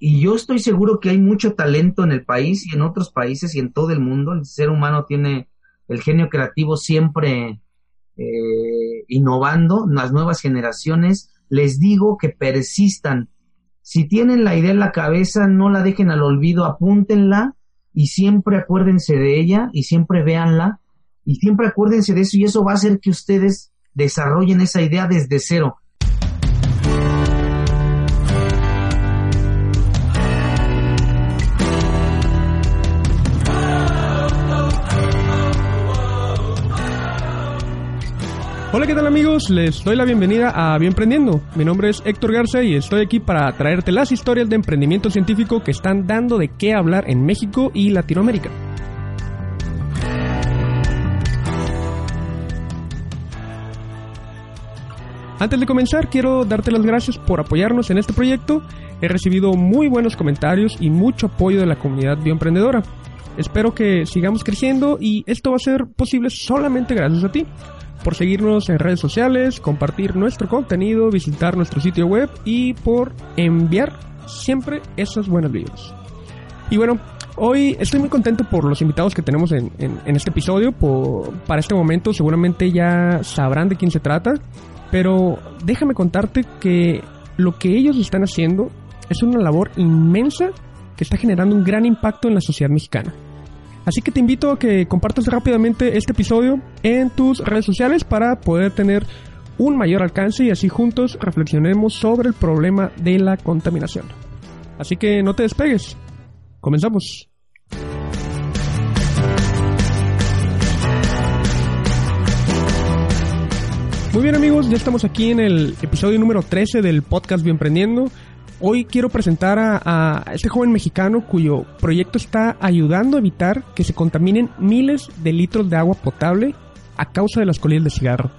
Y yo estoy seguro que hay mucho talento en el país y en otros países y en todo el mundo. El ser humano tiene el genio creativo siempre eh, innovando. Las nuevas generaciones, les digo que persistan. Si tienen la idea en la cabeza, no la dejen al olvido, apúntenla y siempre acuérdense de ella y siempre véanla y siempre acuérdense de eso y eso va a hacer que ustedes desarrollen esa idea desde cero. Hola, ¿qué tal amigos? Les doy la bienvenida a Bien Emprendiendo. Mi nombre es Héctor Garza y estoy aquí para traerte las historias de emprendimiento científico que están dando de qué hablar en México y Latinoamérica. Antes de comenzar, quiero darte las gracias por apoyarnos en este proyecto. He recibido muy buenos comentarios y mucho apoyo de la comunidad bioemprendedora. Espero que sigamos creciendo y esto va a ser posible solamente gracias a ti por seguirnos en redes sociales, compartir nuestro contenido, visitar nuestro sitio web y por enviar siempre esas buenas videos. Y bueno, hoy estoy muy contento por los invitados que tenemos en, este episodio. para este momento seguramente ya sabrán de quién se trata, pero déjame contarte que lo que ellos están haciendo es una labor inmensa que está generando un gran impacto en la sociedad mexicana. Así que te invito a que compartas rápidamente este episodio en tus redes sociales para poder tener un mayor alcance y así juntos reflexionemos sobre el problema de la contaminación. Así que no te despegues. Comenzamos. Muy bien amigos, ya estamos aquí en el episodio número 13 del podcast Bienprendiendo. Hoy quiero presentar a, este joven mexicano cuyo proyecto está ayudando a evitar que se contaminen miles de litros de agua potable a causa de las colillas de cigarro.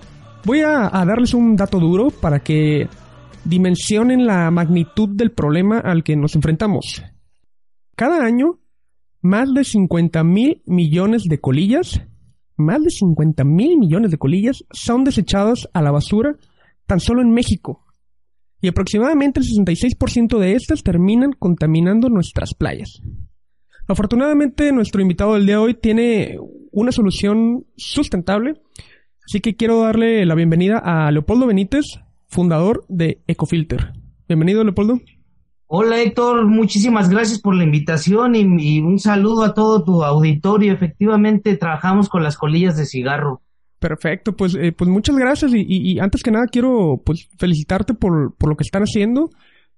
Voy a, darles un dato duro para que dimensionen la magnitud del problema al que nos enfrentamos. Cada año, más de 50 mil millones de colillas, más de 50 mil millones de colillas son desechadas a la basura tan solo en México y aproximadamente el 66% de estas terminan contaminando nuestras playas. Afortunadamente, nuestro invitado del día de hoy tiene una solución sustentable, así que quiero darle la bienvenida a Leopoldo Benítez, fundador de Ecofilter. Bienvenido, Leopoldo. Hola Héctor, muchísimas gracias por la invitación y, y, un saludo a todo tu auditorio. Efectivamente, trabajamos con las colillas de cigarro. Perfecto, pues, eh, pues muchas gracias y, antes que nada quiero pues felicitarte por, por lo que están haciendo.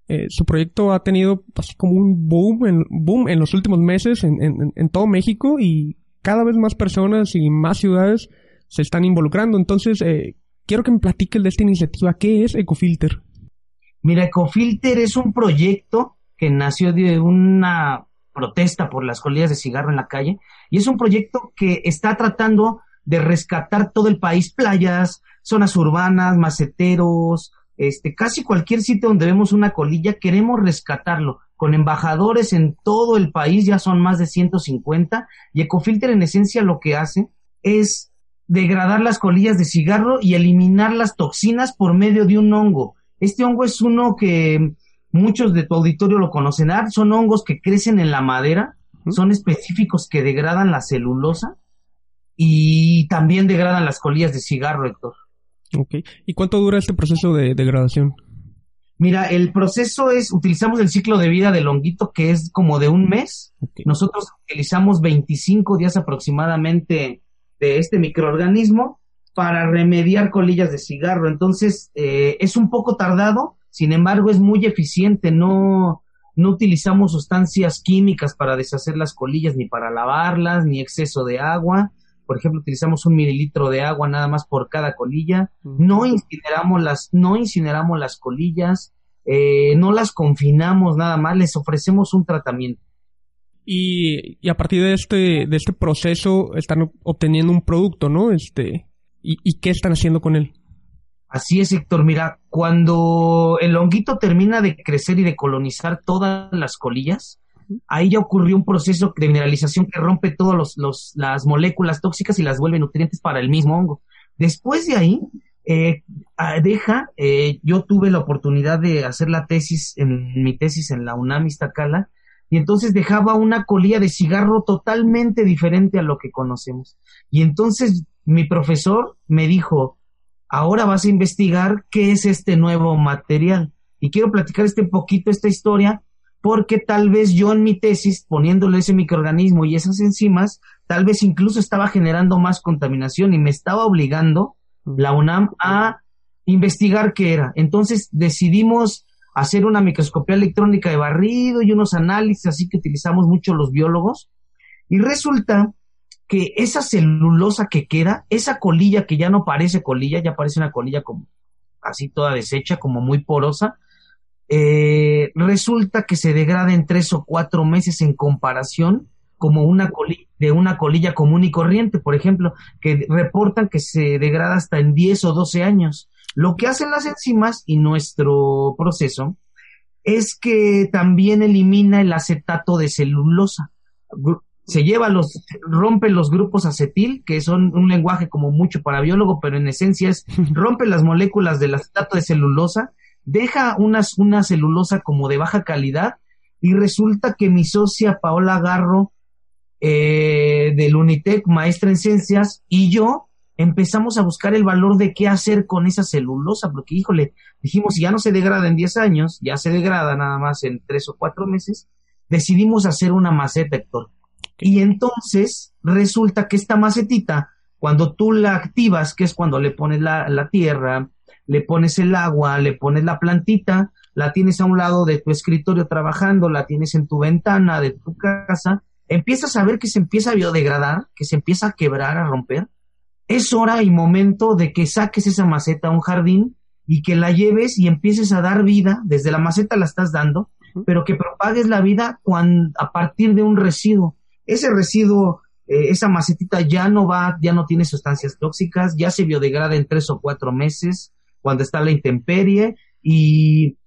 Eh, su proyecto ha tenido así como un boom en, boom en los últimos meses en, en, todo México y cada vez más personas y más ciudades se están involucrando. Entonces, eh, quiero que me platiques de esta iniciativa. ¿Qué es Ecofilter? Mira, Ecofilter es un proyecto que nació de una protesta por las colillas de cigarro en la calle y es un proyecto que está tratando de rescatar todo el país, playas, zonas urbanas, maceteros, este, casi cualquier sitio donde vemos una colilla, queremos rescatarlo. Con embajadores en todo el país, ya son más de 150, y Ecofilter en esencia lo que hace es degradar las colillas de cigarro y eliminar las toxinas por medio de un hongo. Este hongo es uno que muchos de tu auditorio lo conocen, ah, son hongos que crecen en la madera, son específicos que degradan la celulosa y también degradan las colillas de cigarro, Héctor. Ok. ¿Y cuánto dura este proceso de degradación? Mira, el proceso es, utilizamos el ciclo de vida del honguito que es como de un mes. Nosotros utilizamos 25 días aproximadamente de este microorganismo para remediar colillas de cigarro. Entonces, eh, es un poco tardado, sin embargo, es muy eficiente. No, no utilizamos sustancias químicas para deshacer las colillas, ni para lavarlas, ni exceso de agua por ejemplo, utilizamos un mililitro de agua nada más por cada colilla, no incineramos las, no incineramos las colillas, eh, no las confinamos nada más, les ofrecemos un tratamiento. Y, y, a partir de este, de este proceso están obteniendo un producto, ¿no? Este, ¿y, ¿Y qué están haciendo con él? Así es, Héctor. Mira, cuando el honguito termina de crecer y de colonizar todas las colillas, ahí ya ocurrió un proceso de mineralización que rompe todas los, las moléculas tóxicas y las vuelve nutrientes para el mismo hongo. Después de ahí, eh, deja, eh, yo tuve la oportunidad de hacer la tesis, en mi tesis en la UNAM Iztacala, y entonces dejaba una colilla de cigarro totalmente diferente a lo que conocemos. Y entonces mi profesor me dijo, ahora vas a investigar qué es este nuevo material. Y quiero platicar este poquito esta historia porque tal vez yo en mi tesis, poniéndole ese microorganismo y esas enzimas, tal vez incluso estaba generando más contaminación y me estaba obligando la UNAM a investigar qué era. Entonces decidimos hacer una microscopía electrónica de barrido y unos análisis así que utilizamos mucho los biólogos. Y resulta que esa celulosa que queda, esa colilla que ya no parece colilla, ya parece una colilla como así toda deshecha, como muy porosa, eh, resulta que se degrada en tres o cuatro meses en comparación como una colilla, de una colilla común y corriente, por ejemplo, que reportan que se degrada hasta en 10 o 12 años. Lo que hacen las enzimas y nuestro proceso es que también elimina el acetato de celulosa. Se lleva los, rompe los grupos acetil, que son un lenguaje como mucho para biólogo, pero en esencia es rompe las moléculas del acetato de celulosa, deja unas, una celulosa como de baja calidad y resulta que mi socia Paola Garro eh, del Unitec, maestra en ciencias, y yo empezamos a buscar el valor de qué hacer con esa celulosa, porque híjole, dijimos, si ya no se degrada en 10 años, ya se degrada nada más en 3 o 4 meses, decidimos hacer una maceta, Héctor. Y entonces resulta que esta macetita, cuando tú la activas, que es cuando le pones la, la tierra, le pones el agua, le pones la plantita, la tienes a un lado de tu escritorio trabajando, la tienes en tu ventana de tu casa, empiezas a ver que se empieza a biodegradar, que se empieza a quebrar, a romper, es hora y momento de que saques esa maceta a un jardín y que la lleves y empieces a dar vida, desde la maceta la estás dando, pero que propagues la vida cuando, a partir de un residuo. Ese residuo, eh, esa macetita ya no va, ya no tiene sustancias tóxicas, ya se biodegrada en tres o cuatro meses, cuando está la intemperie, y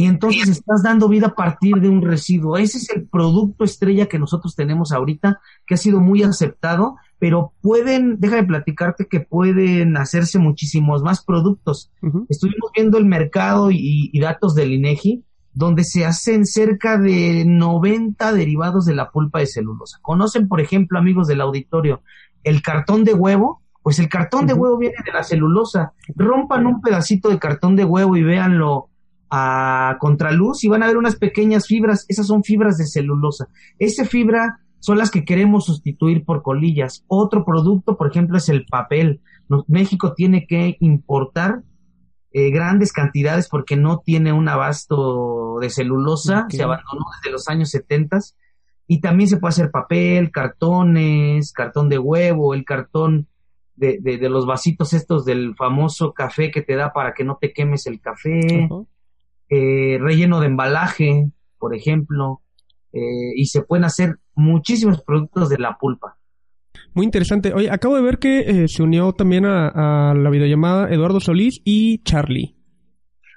y entonces estás dando vida a partir de un residuo. Ese es el producto estrella que nosotros tenemos ahorita, que ha sido muy aceptado, pero pueden, déjame platicarte que pueden hacerse muchísimos más productos. Estuvimos viendo el mercado y, y, datos del INEGI, donde se hacen cerca de 90 derivados de la pulpa de celulosa. ¿Conocen, por ejemplo, amigos del auditorio, el cartón de huevo? Pues el cartón de huevo viene de la celulosa. Rompan un pedacito de cartón de huevo y véanlo a contraluz y van a ver unas pequeñas fibras, esas son fibras de celulosa. Esa fibra son las que queremos sustituir por colillas. Otro producto, por ejemplo, es el papel. México tiene que importar eh, grandes cantidades porque no tiene un abasto de celulosa, se abandonó desde los años 70 y también se puede hacer papel, cartones, cartón de huevo, el cartón de, de, los vasitos estos del famoso café que te da para que no te quemes el café. Eh, relleno de embalaje, por ejemplo, eh, y se pueden hacer muchísimos productos de la pulpa. Muy interesante. Oye, acabo de ver que eh, se unió también a, la videollamada Eduardo Solís y Charlie.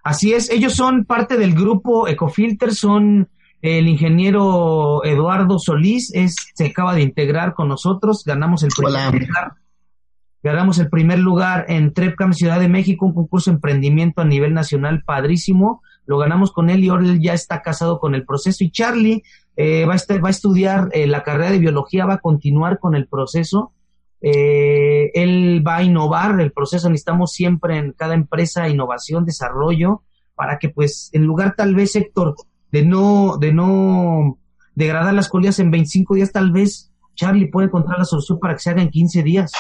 Así es, ellos son parte del grupo Ecofilter, son el ingeniero Eduardo Solís, es, se acaba de integrar con nosotros, ganamos el primer lugar. Ganamos el primer lugar en Trepcam Ciudad de México, un concurso de emprendimiento a nivel nacional padrísimo lo ganamos con él y ahora él ya está casado con el proceso. Y Charlie eh, va, a va a estudiar eh, la carrera de biología, va a continuar con el proceso. Eh, él va a innovar el proceso. Necesitamos siempre en cada empresa innovación, desarrollo, para que pues en lugar tal vez, Héctor, de no, de no degradar las colillas en 25 días, tal vez Charlie puede encontrar la solución para que se haga en 15 días.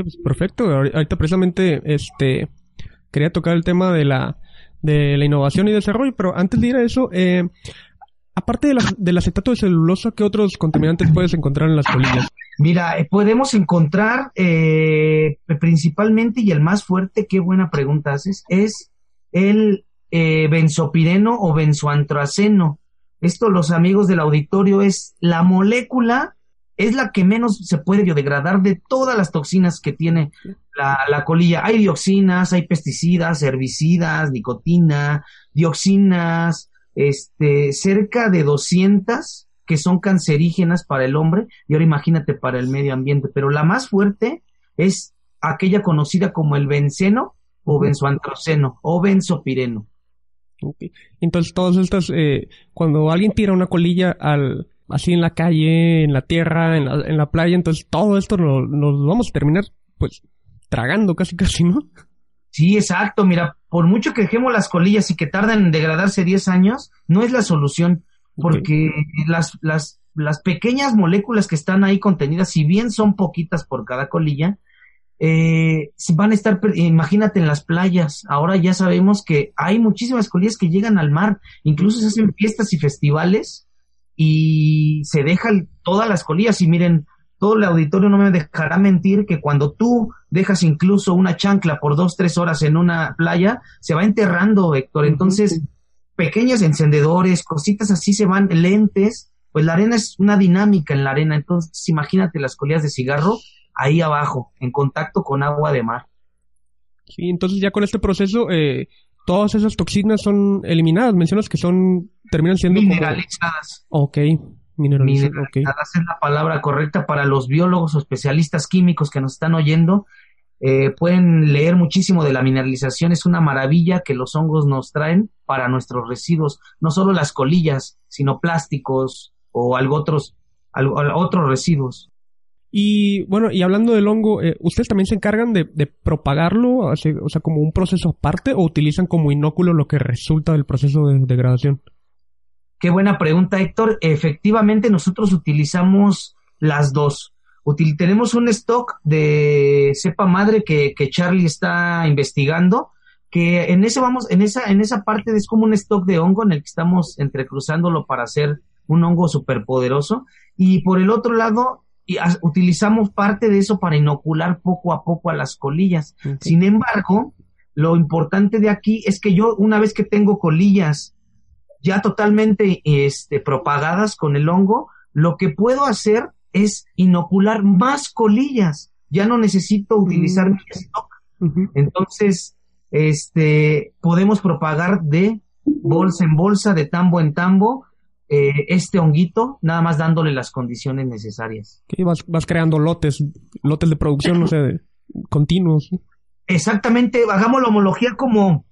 Pues, perfecto. Ahorita precisamente este quería tocar el tema de la de la innovación y desarrollo, pero antes de ir a eso, eh, aparte del acetato de celulosa, ¿qué otros contaminantes puedes encontrar en las colillas? Mira, eh, podemos encontrar eh, principalmente, y el más fuerte, qué buena pregunta haces, es el eh, benzopireno o benzoantraceno. Esto, los amigos del auditorio, es la molécula es la que menos se puede biodegradar de todas las toxinas que tiene la, colilla. Hay dioxinas, hay pesticidas, herbicidas, nicotina, dioxinas, este, cerca de 200 que son cancerígenas para el hombre y ahora imagínate para el medio ambiente. Pero la más fuerte es aquella conocida como el benceno o benzoantroceno o benzopireno. Entonces, todas estas, eh, cuando alguien tira una colilla al, así en la calle, en la tierra, en la, en la playa, entonces todo esto nos lo vamos a terminar, pues, tragando casi casi, ¿no? Sí, exacto. Mira, por mucho que dejemos las colillas y que tardan en degradarse 10 años, no es la solución, porque las, las, las pequeñas moléculas que están ahí contenidas, si bien son poquitas por cada colilla, eh, van a estar, imagínate en las playas, ahora ya sabemos que hay muchísimas colillas que llegan al mar, incluso se hacen fiestas y festivales y se dejan todas las colillas y miren, todo el auditorio no me dejará mentir que cuando tú dejas incluso una chancla por dos, tres horas en una playa, se va enterrando, Héctor. Entonces, pequeños encendedores, cositas así se van, lentes, pues la arena es una dinámica en la arena. Entonces, imagínate las colillas de cigarro ahí abajo, en contacto con agua de mar. Sí, entonces ya con este proceso, eh, todas esas toxinas son eliminadas. Mencionas que son, terminan siendo mineralizadas. Ok. Mineralizadas es la palabra correcta para los biólogos o especialistas químicos que nos están oyendo. Eh, pueden leer muchísimo de la mineralización, es una maravilla que los hongos nos traen para nuestros residuos, no solo las colillas, sino plásticos o algo otros, algo, otros residuos. Y bueno, y hablando del hongo, eh, ¿ustedes también se encargan de, propagarlo, o sea, como un proceso aparte, o utilizan como inóculo lo que resulta del proceso de degradación? Qué buena pregunta, Héctor. Efectivamente, nosotros utilizamos las dos. tenemos un stock de cepa madre que, que Charlie está investigando, que en ese vamos, en esa, en esa parte es como un stock de hongo en el que estamos entrecruzándolo para hacer un hongo superpoderoso. Y por el otro lado, utilizamos parte de eso para inocular poco a poco a las colillas. Sin embargo, lo importante de aquí es que yo, una vez que tengo colillas ya totalmente este, propagadas con el hongo, lo que puedo hacer es inocular más colillas. Ya no necesito utilizar mm. mi stock. Entonces, este, podemos propagar de bolsa en bolsa, de tambo en tambo, eh, este honguito, nada más dándole las condiciones necesarias. vas, vas creando lotes, lotes de producción, no sé, continuos. Exactamente, hagamos la homología como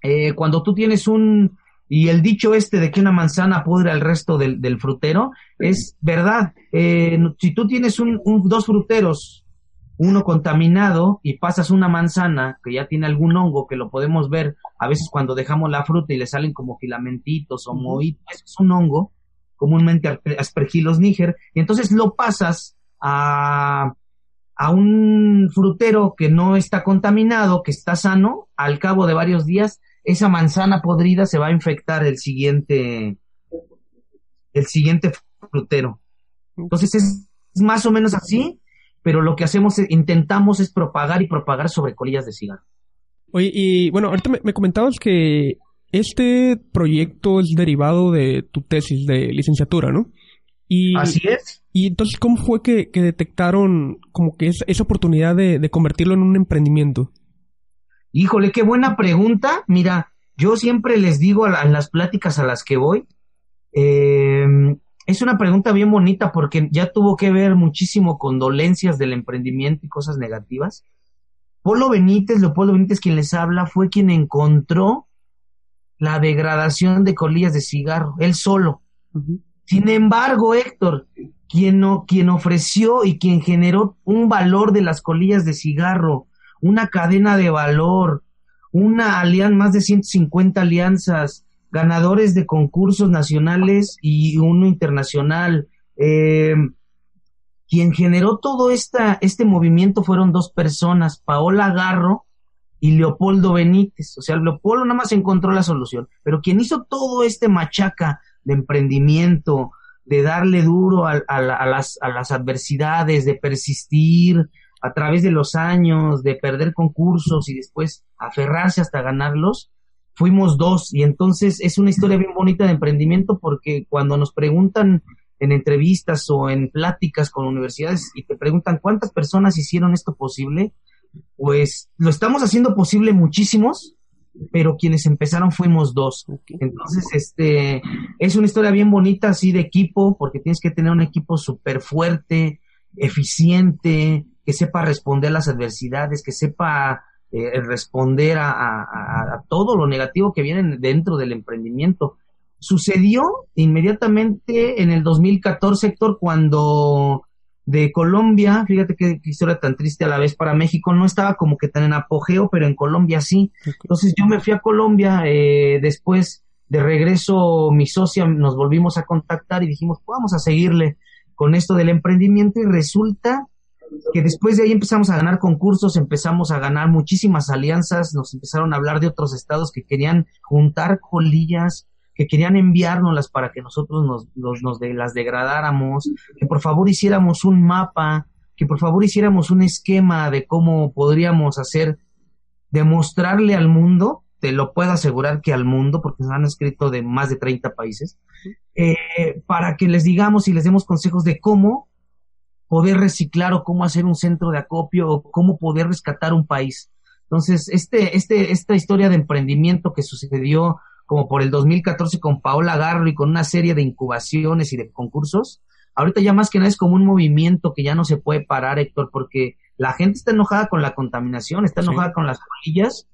eh, cuando tú tienes un, y el dicho este de que una manzana pudre al resto del, frutero es verdad. Eh, si tú tienes un, dos fruteros, uno contaminado y pasas una manzana que ya tiene algún hongo que lo podemos ver a veces cuando dejamos la fruta y le salen como filamentitos o mohitos, es un hongo, comúnmente aspergilos níger, y entonces lo pasas a, a un frutero que no está contaminado, que está sano, al cabo de varios días esa manzana podrida se va a infectar el siguiente, el siguiente frutero. Entonces es, más o menos así, pero lo que hacemos, intentamos es propagar y propagar sobre colillas de cigarro. Oye, y bueno, ahorita me, comentabas que este proyecto es derivado de tu tesis de licenciatura, ¿no? Y, Así es. Y entonces, ¿cómo fue que, detectaron como que esa oportunidad de, convertirlo en un emprendimiento? Híjole, qué buena pregunta. Mira, yo siempre les digo a, las pláticas a las que voy, eh, es una pregunta bien bonita porque ya tuvo que ver muchísimo con dolencias del emprendimiento y cosas negativas. Polo Benítez, Leopoldo Benítez, quien les habla, fue quien encontró la degradación de colillas de cigarro, él solo. Sin embargo, Héctor, quien, no, quien ofreció y quien generó un valor de las colillas de cigarro, una cadena de valor, una alianza, más de 150 alianzas, ganadores de concursos nacionales y uno internacional. Eh, quien generó todo este movimiento fueron dos personas, Paola Garro y Leopoldo Benítez. O sea, Leopoldo nada más encontró la solución, pero quien hizo todo este machaca de emprendimiento, de darle duro a, a las adversidades, de persistir, a través de los años, de perder concursos y después aferrarse hasta ganarlos, fuimos dos. Y entonces es una historia bien bonita de emprendimiento porque cuando nos preguntan en entrevistas o en pláticas con universidades y te preguntan cuántas personas hicieron esto posible, pues lo estamos haciendo posible muchísimos, pero quienes empezaron fuimos dos. Entonces, este, es una historia bien bonita así de equipo, porque tienes que tener un equipo súper fuerte, eficiente, que sepa responder a las adversidades, que sepa eh, responder a, todo lo negativo que viene dentro del emprendimiento. Sucedió inmediatamente en el 2014, Héctor, cuando de Colombia, fíjate qué, historia tan triste a la vez para México, no estaba como que tan en apogeo, pero en Colombia sí. Entonces yo me fui a Colombia, eh, después de regreso mi socia nos volvimos a contactar y dijimos, pues vamos a seguirle con esto del emprendimiento y resulta que después de ahí empezamos a ganar concursos, empezamos a ganar muchísimas alianzas, nos empezaron a hablar de otros estados que querían juntar colillas, que querían enviárnoslas para que nosotros nos, nos, las degradáramos, que por favor hiciéramos un mapa, que por favor hiciéramos un esquema de cómo podríamos hacer, demostrarle al mundo, te lo puedo asegurar que al mundo, porque nos han escrito de más de 30 países, eh, para que les digamos y les demos consejos de cómo poder reciclar o cómo hacer un centro de acopio o cómo poder rescatar un país. Entonces, este, este, esta historia de emprendimiento que sucedió como por el 2014 con Paola Garro y con una serie de incubaciones y de concursos, ahorita ya más que nada es como un movimiento que ya no se puede parar, Héctor, porque la gente está enojada con la contaminación, está enojada con las colillas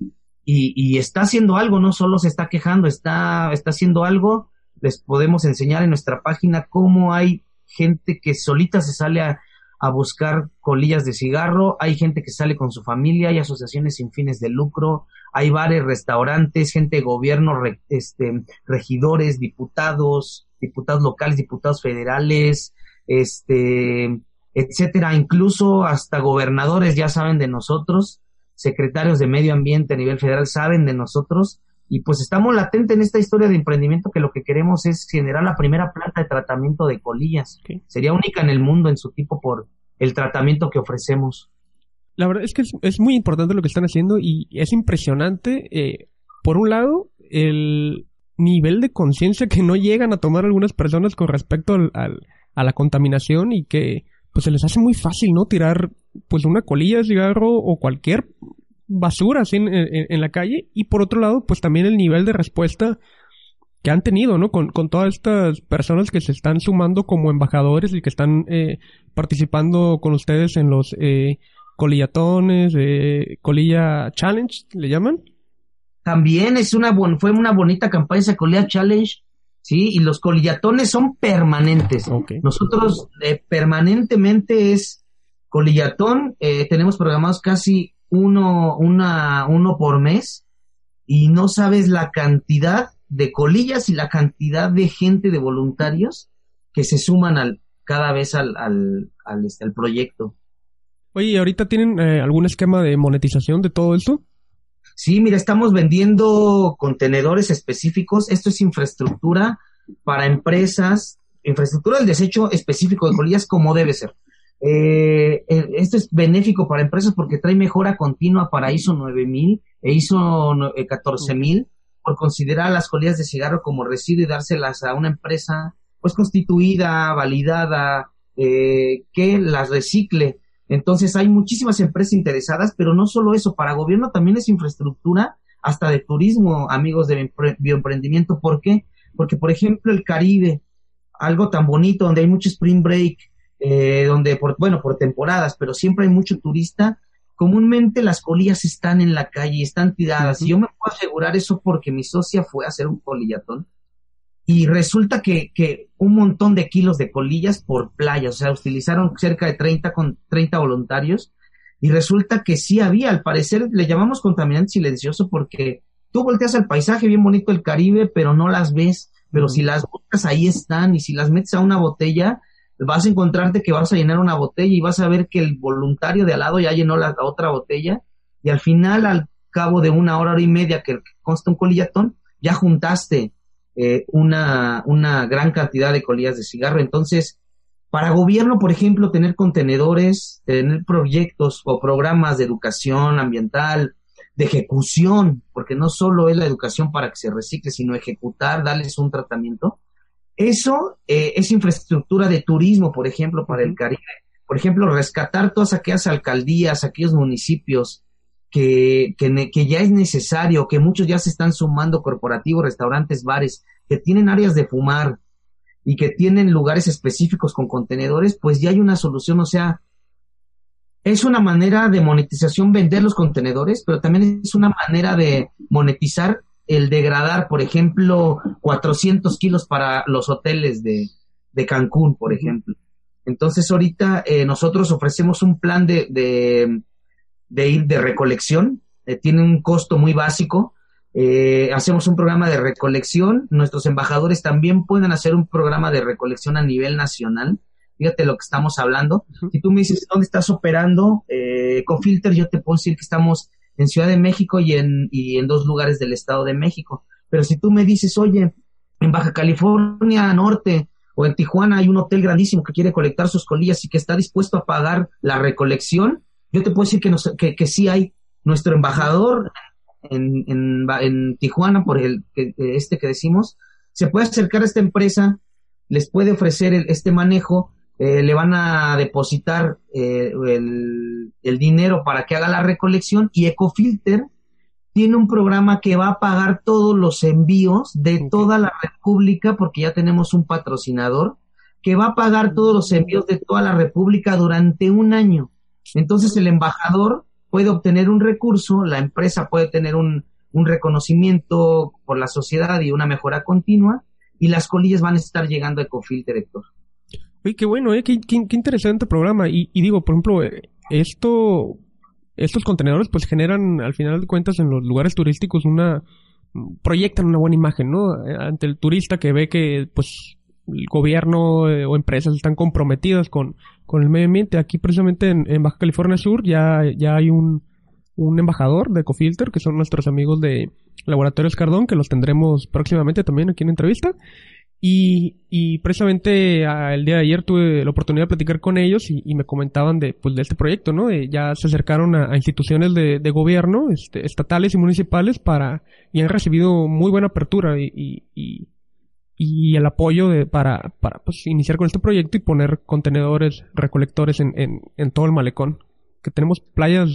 y, y, está haciendo algo, no solo se está quejando, está, está haciendo algo. Les podemos enseñar en nuestra página cómo hay gente que solita se sale a, buscar colillas de cigarro, hay gente que sale con su familia, hay asociaciones sin fines de lucro, hay bares, restaurantes, gente de gobierno, este, regidores, diputados, diputados locales, diputados federales, este, etcétera, incluso hasta gobernadores ya saben de nosotros, secretarios de medio ambiente a nivel federal saben de nosotros y pues estamos latentes en esta historia de emprendimiento que lo que queremos es generar la primera planta de tratamiento de colillas. Sería única en el mundo en su tipo por el tratamiento que ofrecemos. La verdad es que es, muy importante lo que están haciendo y es impresionante, eh, por un lado, el nivel de conciencia que no llegan a tomar algunas personas con respecto al, a la contaminación y que pues se les hace muy fácil, ¿no? Tirar pues una colilla de cigarro o cualquier basura así en, la calle y por otro lado pues también el nivel de respuesta que han tenido, ¿no? Con, todas estas personas que se están sumando como embajadores y que están eh, participando con ustedes en los eh, colillatones, eh, colilla challenge, ¿le llaman? También es una fue una bonita campaña esa colilla challenge, sí, y los colillatones son permanentes. Nosotros eh, permanentemente es colillatón, tenemos programados casi uno, una, uno por mes y no sabes la cantidad de colillas y la cantidad de gente de voluntarios que se suman al, cada vez al, al, al, este, proyecto. Oye, ¿y ahorita tienen eh, algún esquema de monetización de todo esto? Sí, mira, estamos vendiendo contenedores específicos. Esto es infraestructura para empresas, infraestructura del desecho específico de colillas como debe ser. Eh, eh, esto es benéfico para empresas porque trae mejora continua para ISO 9000 e ISO 14000 eh, por considerar las colillas de cigarro como residuo y dárselas a una empresa pues constituida, validada, eh, que las recicle. Entonces hay muchísimas empresas interesadas, pero no solo eso, para gobierno también es infraestructura, hasta de turismo, amigos de bioemprendimiento. ¿Por qué? Porque, por ejemplo, el Caribe, algo tan bonito, donde hay mucho spring break, eh, donde, por, bueno, por temporadas, pero siempre hay mucho turista, comúnmente las colillas están en la calle, están tiradas. Y yo me puedo asegurar eso porque mi socia fue a hacer un colillatón. Y resulta que, que un montón de kilos de colillas por playa, o sea, utilizaron cerca de 30 con 30 voluntarios. Y resulta que sí había, al parecer, le llamamos contaminante silencioso porque tú volteas al paisaje bien bonito del Caribe, pero no las ves. Pero si las buscas, ahí están. Y si las metes a una botella, vas a encontrarte que vas a llenar una botella y vas a ver que el voluntario de al lado ya llenó la otra botella y al final, al cabo de una hora, hora y media que consta un colillatón, ya juntaste eh, una, una gran cantidad de colillas de cigarro. Entonces, para gobierno, por ejemplo, tener contenedores, tener proyectos o programas de educación ambiental, de ejecución, porque no solo es la educación para que se recicle, sino ejecutar, darles un tratamiento, eso eh, es infraestructura de turismo, por ejemplo, para el Caribe. Por ejemplo, rescatar todas aquellas alcaldías, aquellos municipios que, que, ya es necesario, que muchos ya se están sumando, corporativos, restaurantes, bares, que tienen áreas de fumar y que tienen lugares específicos con contenedores, pues ya hay una solución. O sea, es una manera de monetización vender los contenedores, pero también es una manera de monetizar el degradar, por ejemplo, 400 kilos para los hoteles de, de Cancún, por ejemplo. Entonces, ahorita eh, nosotros ofrecemos un plan de, de, de ir de recolección, eh, tiene un costo muy básico. Eh, hacemos un programa de recolección, nuestros embajadores también pueden hacer un programa de recolección a nivel nacional. Fíjate lo que estamos hablando. Si tú me dices dónde estás operando, eh, Filter, yo te puedo decir que estamos en Ciudad de México y en, y en dos lugares del Estado de México. Pero si tú me dices, oye, en Baja California Norte o en Tijuana hay un hotel grandísimo que quiere colectar sus colillas y que está dispuesto a pagar la recolección, yo te puedo decir que, nos, que, que sí hay nuestro embajador en, en, en Tijuana, por el que, este que decimos, se puede acercar a esta empresa, les puede ofrecer el, este manejo, eh, le van a depositar eh, el, el, dinero para que haga la recolección y Ecofilter tiene un programa que va a pagar todos los envíos de toda la República, porque ya tenemos un patrocinador, que va a pagar todos los envíos de toda la República durante un año. Entonces el embajador puede obtener un recurso, la empresa puede tener un, un reconocimiento por la sociedad y una mejora continua, y las colillas van a estar llegando a Ecofilter, Héctor. Uy, qué bueno, ¿eh? qué, qué, interesante programa. Y, y, digo, por ejemplo, eh, esto, estos contenedores pues generan al final de cuentas en los lugares turísticos una, proyectan una buena imagen, ¿no? Ante el turista que ve que pues el gobierno eh, o empresas están comprometidas con, con el medio ambiente. Aquí precisamente en, Baja California Sur ya, ya hay un, un embajador de Ecofilter, que son nuestros amigos de Laboratorios Cardón, que los tendremos próximamente también aquí en entrevista. Y, y precisamente el día de ayer tuve la oportunidad de platicar con ellos y, me comentaban de, pues, de este proyecto, ¿no? ya se acercaron a, instituciones de, de gobierno, este, estatales y municipales para, y han recibido muy buena apertura y, y, y el apoyo de, para, para pues, iniciar con este proyecto y poner contenedores recolectores en, en, en todo el malecón. Que tenemos playas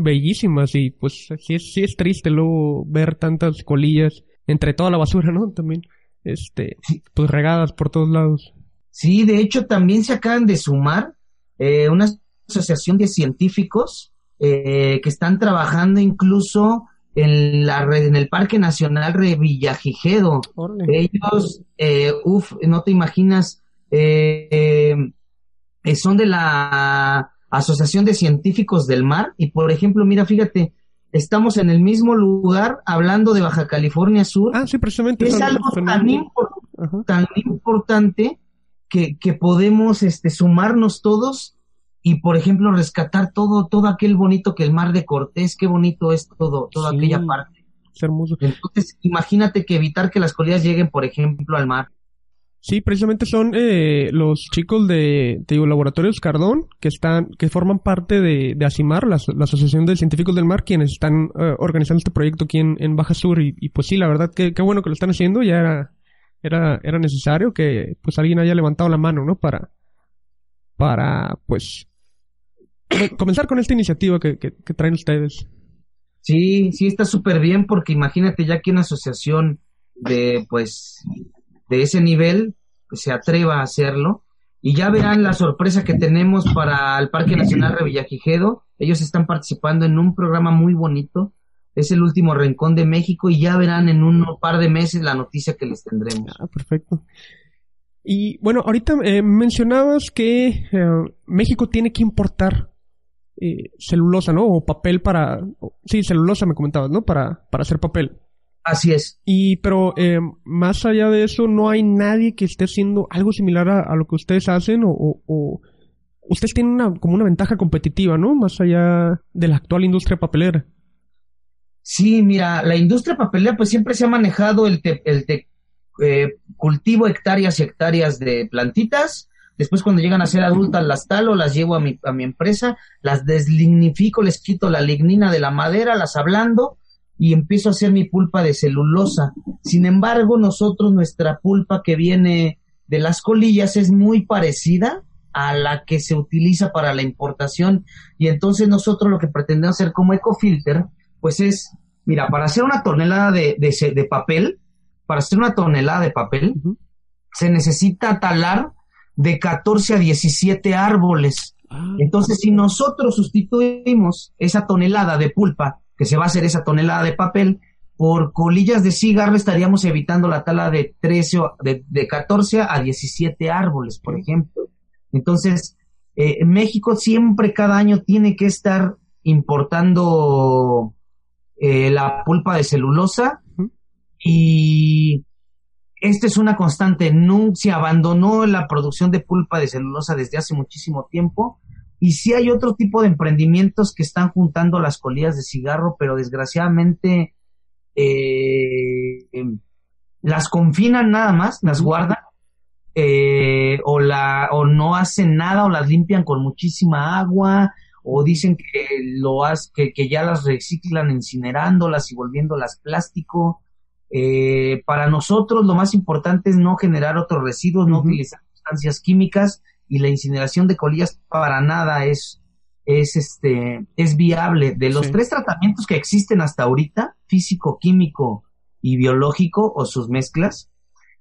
bellísimas y pues sí es, sí es triste luego ver tantas colillas entre toda la basura, ¿no? También, este, pues regadas por todos lados. Sí, de hecho también se acaban de sumar eh, una asociación de científicos eh, que están trabajando incluso en la red, en el Parque Nacional Revillagigedo. Ellos, eh, uff, no te imaginas, eh, eh, son de la Asociación de Científicos del Mar y por ejemplo, mira, fíjate, estamos en el mismo lugar hablando de Baja California Sur. Ah, sí, precisamente. Es algo tan, tan, importante que, que podemos este, sumarnos todos y por ejemplo rescatar todo todo aquel bonito que el mar de Cortés, qué bonito es todo toda aquella parte. Es hermoso. Entonces, imagínate que evitar que las colillas lleguen, por ejemplo, al mar. Sí, precisamente son eh, los chicos de, de Laboratorios Cardón que están, que forman parte de, de ASIMAR, la, Asociación de Científicos del Mar, quienes están eh, organizando este proyecto aquí en, Baja Sur y, pues sí, la verdad que qué bueno que lo están haciendo, ya era, era, era necesario que pues alguien haya levantado la mano, ¿no? Para, para pues comenzar con esta iniciativa que, traen ustedes. Sí, sí, está súper bien porque imagínate ya que una asociación de, pues, de ese nivel se atreva a hacerlo. Y ya verán la sorpresa que tenemos para el Parque Nacional Revillagigedo. Ellos están participando en un programa muy bonito. Es el último rincón de México y ya verán en un par de meses la noticia que les tendremos. Ah, perfecto. Y bueno, ahorita eh, mencionabas que eh, México tiene que importar eh, celulosa, ¿no? O papel para... Sí, celulosa me comentabas, ¿no? Para, para hacer papel. Así es. Y, pero eh, más allá de eso, no hay nadie que esté haciendo algo similar a, lo que ustedes hacen o, o, ustedes tienen una, como una ventaja competitiva, ¿no? Más allá de la actual industria papelera. Sí, mira, la industria papelera pues siempre se ha manejado el, el eh, cultivo hectáreas y hectáreas de plantitas Después cuando llegan a ser adultas las talo, las llevo a mi, a mi empresa, las deslignifico, les quito la lignina de la madera, las ablando y empiezo a hacer mi pulpa de celulosa. Sin embargo, nosotros, nuestra pulpa que viene de las colillas es muy parecida a la que se utiliza para la importación y entonces nosotros lo que pretendemos hacer como ecofilter, pues es, mira, para hacer una tonelada de, de, papel, para hacer una tonelada de papel, se necesita talar de 14 a 17 árboles. Ah. Entonces, si nosotros sustituimos esa tonelada de pulpa, que se va a hacer esa tonelada de papel, por colillas de cigarro estaríamos evitando la tala de 13, de, de 14 a 17 árboles, por ejemplo. Entonces, eh, México siempre cada año tiene que estar importando eh, la pulpa de celulosa y esta es una constante. No, se abandonó la producción de pulpa de celulosa desde hace muchísimo tiempo y sí hay otro tipo de emprendimientos que están juntando las colillas de cigarro, pero desgraciadamente eh, em, las confinan nada más, las guardan, eh, o, la, o no hacen nada, o las limpian con muchísima agua, o dicen que, lo que, que ya las reciclan incinerándolas y volviéndolas plástico. Eh, para nosotros lo más importante es no generar otros residuos, no utilizar sustancias químicas y la incineración de colillas para nada es es este es viable. De los tres tratamientos que existen hasta ahorita físico químico y biológico o sus mezclas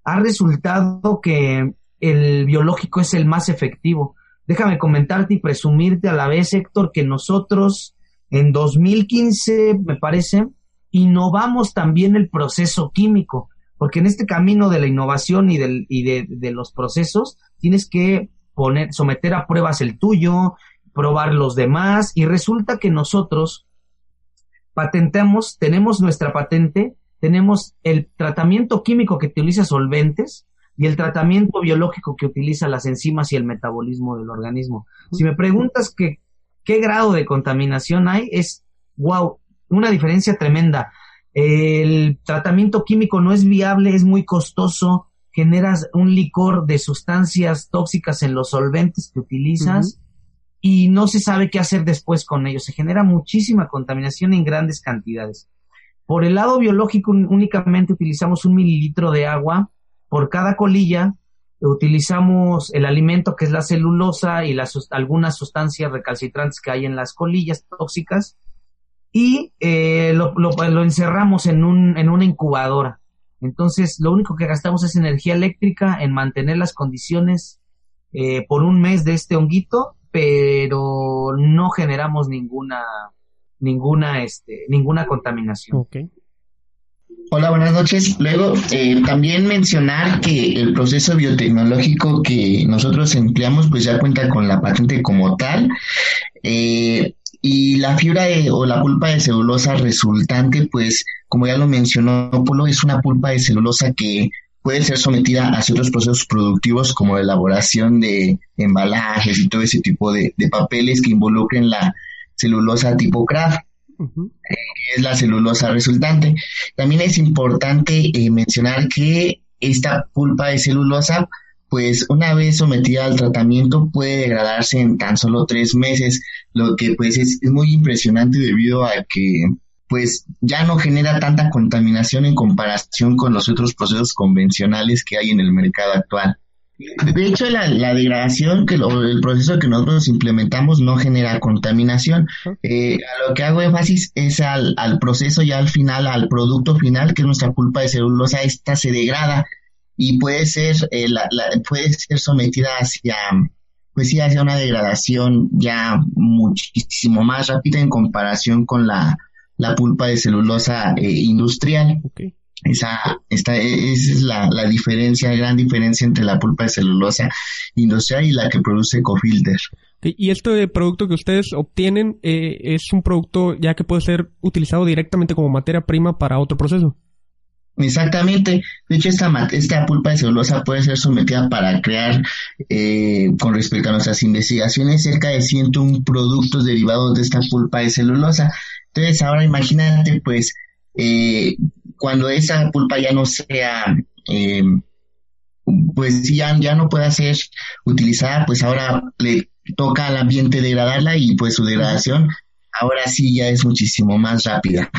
ha resultado que el biológico es el más efectivo. Déjame comentarte y presumirte a la vez Héctor que nosotros en 2015 me parece innovamos también el proceso químico porque en este camino de la innovación y, del, y de, de los procesos tienes que poner, someter a pruebas el tuyo, probar los demás y resulta que nosotros patentamos, tenemos nuestra patente, tenemos el tratamiento químico que utiliza solventes y el tratamiento biológico que utiliza las enzimas y el metabolismo del organismo. Si me preguntas que, qué grado de contaminación hay, es, wow, una diferencia tremenda. El tratamiento químico no es viable, es muy costoso, generas un licor de sustancias tóxicas en los solventes que utilizas y no se sabe qué hacer después con ellos. Se genera muchísima contaminación en grandes cantidades. Por el lado biológico únicamente utilizamos un mililitro de agua por cada colilla. Utilizamos el alimento que es la celulosa y las, algunas sustancias recalcitrantes que hay en las colillas tóxicas y eh, lo, lo, encerramos en, un, en una incubadora. Entonces, lo único que gastamos es energía eléctrica en mantener las condiciones eh, por un mes de este honguito pero no generamos ninguna ninguna este ninguna contaminación. Hola, buenas noches. Luego, eh, también mencionar que el proceso biotecnológico que nosotros empleamos, pues ya cuenta con la patente como tal. Eh, y la fibra o la pulpa de celulosa resultante, pues, como ya lo mencionó Polo, es una pulpa de celulosa que puede ser sometida a ciertos procesos productivos como la elaboración de embalajes y todo ese tipo de, papeles que involucren la celulosa tipo craft, que es la celulosa resultante. También es importante eh, mencionar que esta pulpa de celulosa, pues una vez sometida al tratamiento puede degradarse en tan solo tres meses, lo que pues es muy impresionante debido a que pues ya no genera tanta contaminación en comparación con los otros procesos convencionales que hay en el mercado actual. De hecho, la, degradación, que el proceso que nosotros implementamos no genera contaminación. Eh, a lo que hago énfasis es al, al proceso ya al final, al producto final, que es nuestra pulpa de celulosa, esta se degrada y puede ser, eh, la, puede ser sometida hacia, pues sí, hacia una degradación ya muchísimo más rápida en comparación con la, la pulpa de celulosa eh, industrial. Esa, esta, es la, la diferencia, gran diferencia entre la pulpa de celulosa industrial y la que produce Cofilter. Y este producto que ustedes obtienen eh, es un producto ya que puede ser utilizado directamente como materia prima para otro proceso. Exactamente. De hecho, esta, esta pulpa de celulosa puede ser sometida para crear, eh, con respecto a nuestras investigaciones, cerca de 101 productos derivados de esta pulpa de celulosa. Entonces, ahora imagínate, pues, eh, cuando esa pulpa ya no sea, eh, pues ya, ya no pueda ser utilizada, pues ahora le toca al ambiente degradarla y pues su degradación ahora sí ya es muchísimo más rápida.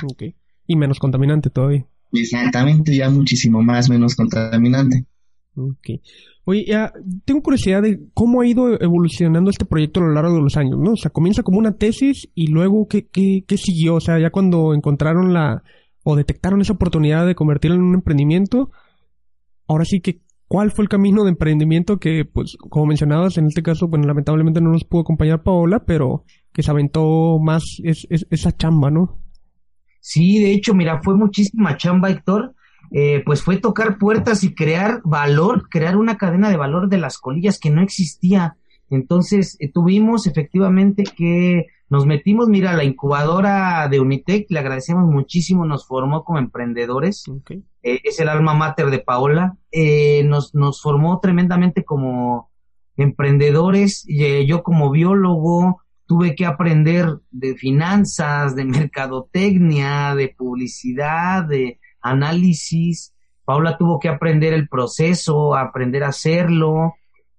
Y menos contaminante todavía. Exactamente, ya muchísimo más, menos contaminante. Ok. Oye, ya tengo curiosidad de cómo ha ido evolucionando este proyecto a lo largo de los años, ¿no? O sea, comienza como una tesis y luego, ¿qué, qué, qué siguió? O sea, ya cuando encontraron la, o detectaron esa oportunidad de convertirlo en un emprendimiento, ahora sí que, ¿Cuál fue el camino de emprendimiento que, pues, como mencionabas, en este caso, bueno, lamentablemente no nos pudo acompañar Paola, pero que se aventó más esa chamba, ¿no? Sí, de hecho, mira, fue muchísima chamba, Héctor. Eh, pues fue tocar puertas y crear valor, crear una cadena de valor de las colillas que no existía. Entonces, eh, tuvimos efectivamente que nos metimos, mira, la incubadora de Unitec, le agradecemos muchísimo, nos formó como emprendedores, eh, es el alma mater de Paola, eh, nos, nos formó tremendamente como emprendedores, yo como biólogo tuve que aprender de finanzas, de mercadotecnia, de publicidad, de análisis, Paola tuvo que aprender el proceso, aprender a hacerlo,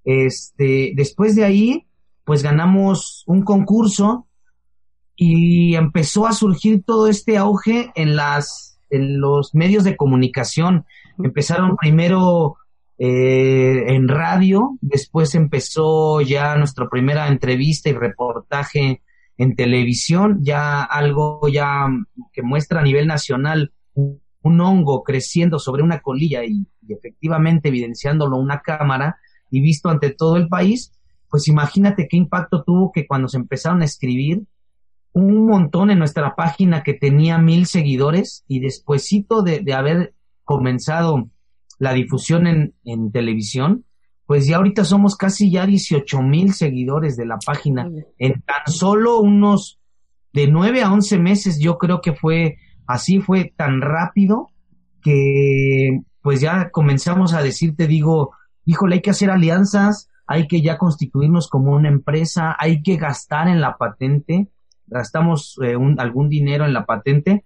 este, después de ahí, pues ganamos un concurso y empezó a surgir todo este auge en las en los medios de comunicación. Empezaron primero eh, en radio, después empezó ya nuestra primera entrevista y reportaje en televisión, ya algo ya que muestra a nivel nacional un, hongo creciendo sobre una colilla y, efectivamente evidenciándolo una cámara y visto ante todo el país, pues imagínate qué impacto tuvo que cuando se empezaron a escribir un montón en nuestra página que tenía mil seguidores y despuesito de, de haber comenzado la difusión en, en, televisión, pues ya ahorita somos casi ya 18 mil seguidores de la página. En tan solo unos de 9 a 11 meses yo creo que fue así, fue tan rápido que pues ya comenzamos a decir, te digo, híjole, hay que hacer alianzas, hay que ya constituirnos como una empresa, hay que gastar en la patente, gastamos eh, algún dinero en la patente.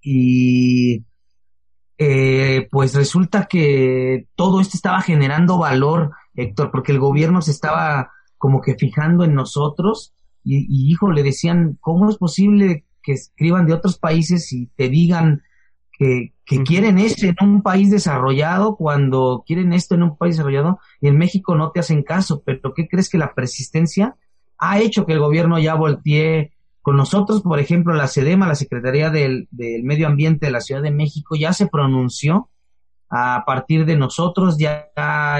Y eh, pues resulta que todo esto estaba generando valor, Héctor, porque el gobierno se estaba como que fijando en nosotros y, y hijo, le decían, ¿cómo es posible que escriban de otros países y te digan que, que quieren esto en un país desarrollado cuando quieren esto en un país desarrollado y en México no te hacen caso, pero ¿qué crees que la persistencia ha hecho que el gobierno ya voltee con nosotros, por ejemplo, la SEDEMA, la Secretaría del, Medio Ambiente de la Ciudad de México, ya se pronunció a partir de nosotros, ya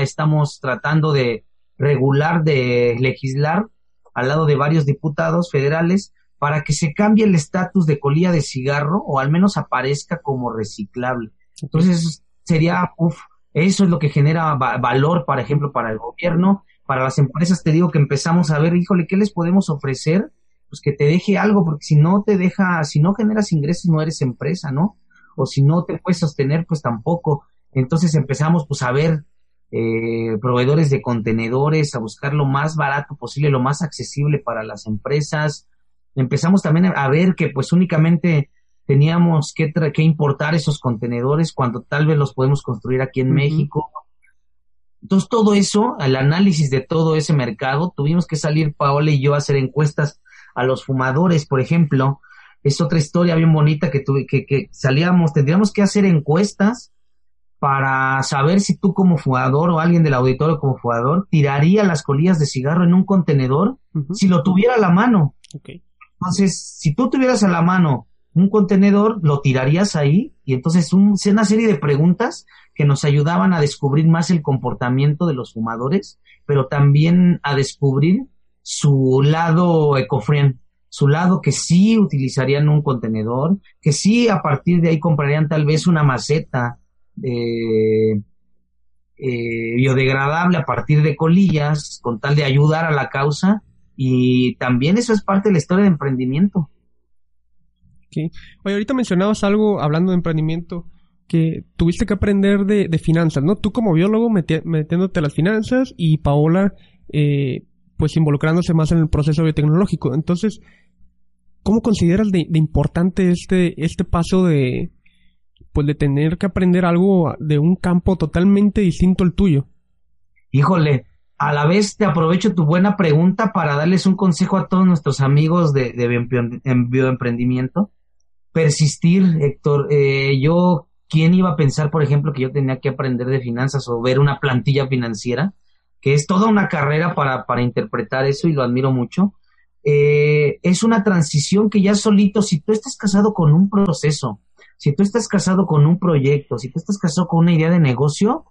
estamos tratando de regular, de legislar al lado de varios diputados federales para que se cambie el estatus de colilla de cigarro o al menos aparezca como reciclable. Entonces sería, uff, eso es lo que genera valor, por ejemplo, para el gobierno para las empresas te digo que empezamos a ver, híjole, ¿qué les podemos ofrecer? Pues que te deje algo, porque si no te deja, si no generas ingresos, no eres empresa, ¿no? O si no te puedes sostener, pues tampoco. Entonces empezamos pues a ver eh, proveedores de contenedores, a buscar lo más barato posible, lo más accesible para las empresas. Empezamos también a ver que pues únicamente teníamos que, que importar esos contenedores cuando tal vez los podemos construir aquí en México entonces, todo eso, el análisis de todo ese mercado, tuvimos que salir Paola y yo a hacer encuestas a los fumadores, por ejemplo. Es otra historia bien bonita que, tuve, que, que salíamos, tendríamos que hacer encuestas para saber si tú como fumador o alguien del auditorio como fumador tiraría las colillas de cigarro en un contenedor si lo tuviera a la mano. Entonces, si tú tuvieras a la mano un contenedor, lo tirarías ahí y entonces un, una serie de preguntas que nos ayudaban a descubrir más el comportamiento de los fumadores, pero también a descubrir su lado ecofriend, su lado que sí utilizarían un contenedor, que sí a partir de ahí comprarían tal vez una maceta eh, eh, biodegradable a partir de colillas, con tal de ayudar a la causa, y también eso es parte de la historia de emprendimiento. Oye, ahorita mencionabas algo hablando de emprendimiento que tuviste que aprender de, finanzas, ¿no? Tú como biólogo metiéndote a las finanzas y Paola eh, pues involucrándose más en el proceso biotecnológico. Entonces, ¿cómo consideras de, importante este, este paso de pues de tener que aprender algo de un campo totalmente distinto al tuyo? Híjole, a la vez te aprovecho tu buena pregunta para darles un consejo a todos nuestros amigos de, de bioemprendimiento persistir, Héctor. Eh, yo, ¿quién iba a pensar, por ejemplo, que yo tenía que aprender de finanzas o ver una plantilla financiera? Que es toda una carrera para, para interpretar eso y lo admiro mucho. Eh, es una transición que ya solito, si tú estás casado con un proceso, si tú estás casado con un proyecto, si tú estás casado con una idea de negocio,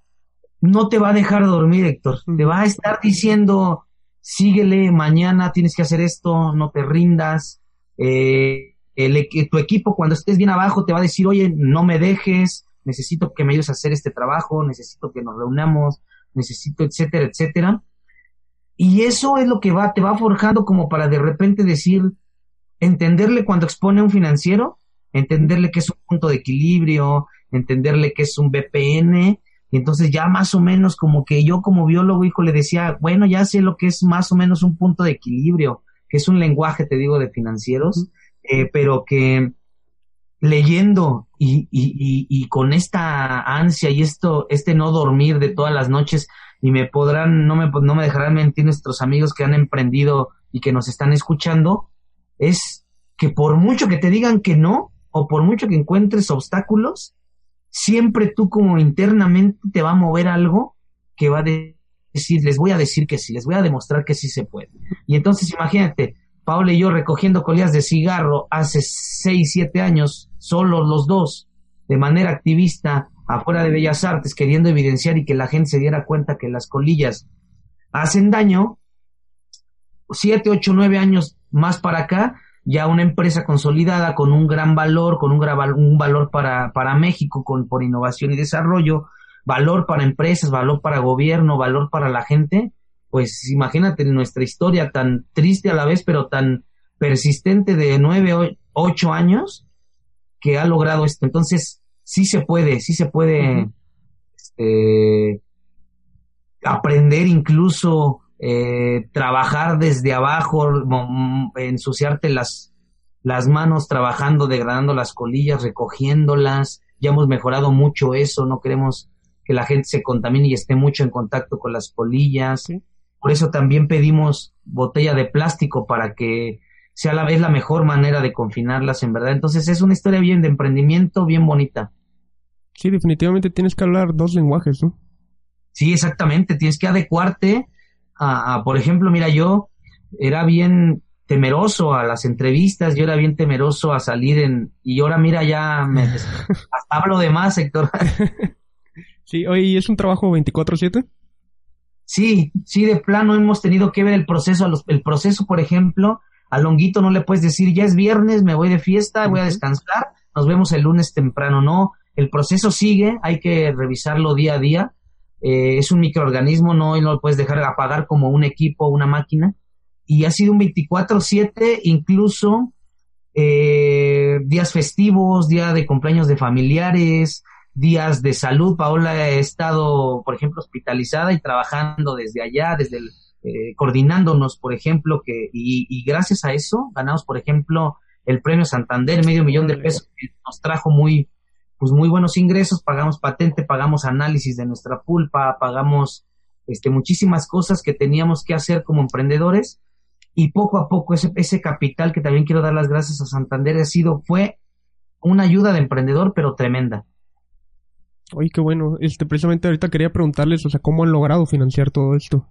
no te va a dejar dormir, Héctor. Te va a estar diciendo, síguele, mañana tienes que hacer esto, no te rindas. Eh, el, tu equipo cuando estés bien abajo te va a decir, oye, no me dejes, necesito que me ayudes a hacer este trabajo, necesito que nos reunamos, necesito, etcétera, etcétera. Y eso es lo que va, te va forjando como para de repente decir, entenderle cuando expone un financiero, entenderle que es un punto de equilibrio, entenderle que es un BPN, y entonces ya más o menos como que yo como biólogo, hijo, le decía, bueno, ya sé lo que es más o menos un punto de equilibrio, que es un lenguaje, te digo, de financieros, eh, pero que leyendo y, y, y, con esta ansia y esto, este no dormir de todas las noches, y me podrán, no me, no me dejarán mentir nuestros amigos que han emprendido y que nos están escuchando, es que por mucho que te digan que no, o por mucho que encuentres obstáculos, siempre tú como internamente te va a mover algo que va a decir, les voy a decir que sí, les voy a demostrar que sí se puede. Y entonces imagínate, Paula y yo recogiendo colillas de cigarro hace seis, siete años, solos los dos, de manera activista, afuera de Bellas Artes, queriendo evidenciar y que la gente se diera cuenta que las colillas hacen daño, siete, ocho, nueve años más para acá, ya una empresa consolidada con un gran valor, con un, gran, un valor para, para México, con, por innovación y desarrollo, valor para empresas, valor para gobierno, valor para la gente, pues imagínate nuestra historia tan triste a la vez, pero tan persistente de nueve, ocho años que ha logrado esto. Entonces, sí se puede, sí se puede este, aprender incluso, eh, trabajar desde abajo, ensuciarte las, las manos trabajando, degradando las colillas, recogiéndolas. Ya hemos mejorado mucho eso, no queremos que la gente se contamine y esté mucho en contacto con las colillas. Por eso también pedimos botella de plástico para que sea a la vez la mejor manera de confinarlas, en verdad. Entonces es una historia bien de emprendimiento, bien bonita. Sí, definitivamente tienes que hablar dos lenguajes, ¿no? Sí, exactamente. Tienes que adecuarte a, por ejemplo, mira, yo era bien temeroso a las entrevistas, yo era bien temeroso a salir en, y ahora mira ya me hasta hablo de más, Héctor. sí, hoy es un trabajo 24/7. Sí, sí, de plano hemos tenido que ver el proceso, el proceso, por ejemplo, a Longuito no le puedes decir, ya es viernes, me voy de fiesta, voy a descansar, nos vemos el lunes temprano, no, el proceso sigue, hay que revisarlo día a día, eh, es un microorganismo, no, no lo puedes dejar apagar como un equipo, una máquina, y ha sido un 24/7, incluso eh, días festivos, día de cumpleaños de familiares, días de salud. Paola ha estado, por ejemplo, hospitalizada y trabajando desde allá, desde el, eh, coordinándonos, por ejemplo, que y, gracias a eso ganamos, por ejemplo, el premio Santander, medio millón de pesos, que nos trajo muy, pues muy buenos ingresos, pagamos patente, pagamos análisis de nuestra pulpa, pagamos este, muchísimas cosas que teníamos que hacer como emprendedores y poco a poco ese, ese capital que también quiero dar las gracias a Santander ha sido, fue una ayuda de emprendedor, pero tremenda. Oye, qué bueno. Este, precisamente ahorita quería preguntarles, o sea, ¿cómo han logrado financiar todo esto?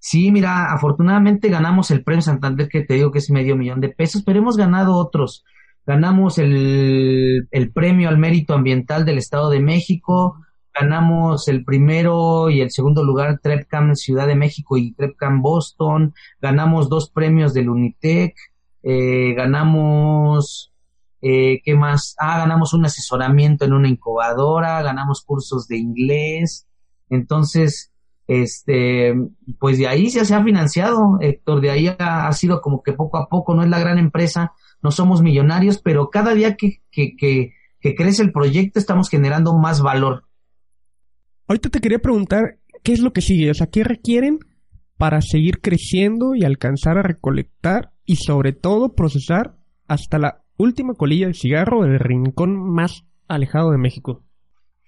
Sí, mira, afortunadamente ganamos el premio Santander, que te digo que es medio millón de pesos, pero hemos ganado otros. Ganamos el, el premio al mérito ambiental del Estado de México, ganamos el primero y el segundo lugar TrepCam Ciudad de México y TrepCam Boston, ganamos dos premios del Unitec, eh, ganamos eh, ¿Qué más? Ah, ganamos un asesoramiento en una incubadora, ganamos cursos de inglés. Entonces, este, pues de ahí se, ha financiado, Héctor, de ahí ha, sido como que poco a poco, no es la gran empresa, no somos millonarios, pero cada día que, que, que, que crece el proyecto estamos generando más valor. Ahorita te quería preguntar, ¿qué es lo que sigue? O sea, ¿qué requieren para seguir creciendo y alcanzar a recolectar y sobre todo procesar hasta la última colilla de cigarro del rincón más alejado de México?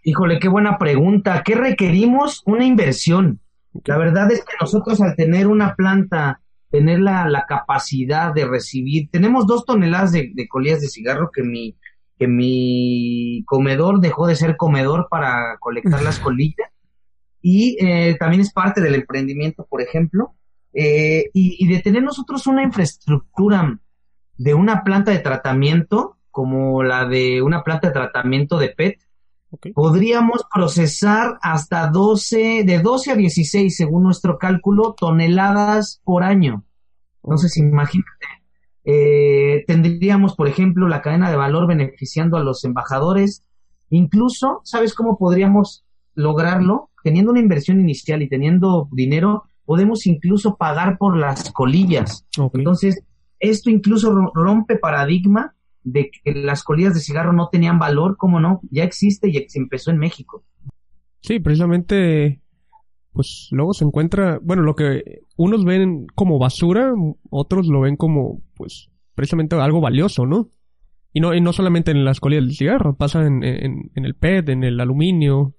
Híjole, qué buena pregunta. ¿Qué requerimos? Una inversión. La verdad es que nosotros al tener una planta, tener la, la capacidad de recibir, tenemos dos toneladas de, colillas de cigarro que mi, que mi comedor dejó de ser comedor para colectar las colillas. Y eh, también es parte del emprendimiento, por ejemplo. Eh, y, y de tener nosotros una infraestructura de una planta de tratamiento como la de una planta de tratamiento de PET, podríamos procesar hasta 12, de 12 a 16, según nuestro cálculo, toneladas por año. Entonces, imagínate, eh, tendríamos, por ejemplo, la cadena de valor beneficiando a los embajadores. Incluso, ¿sabes cómo podríamos lograrlo? Teniendo una inversión inicial y teniendo dinero, podemos incluso pagar por las colillas. Entonces, esto incluso rompe paradigma de que las colillas de cigarro no tenían valor, ¿cómo no? Ya existe y se empezó en México. Sí, precisamente, pues luego se encuentra, bueno, lo que unos ven como basura, otros lo ven como, pues, precisamente algo valioso, ¿no? Y no, y no solamente en las colillas de cigarro, pasa en, en, en el PET, en el aluminio.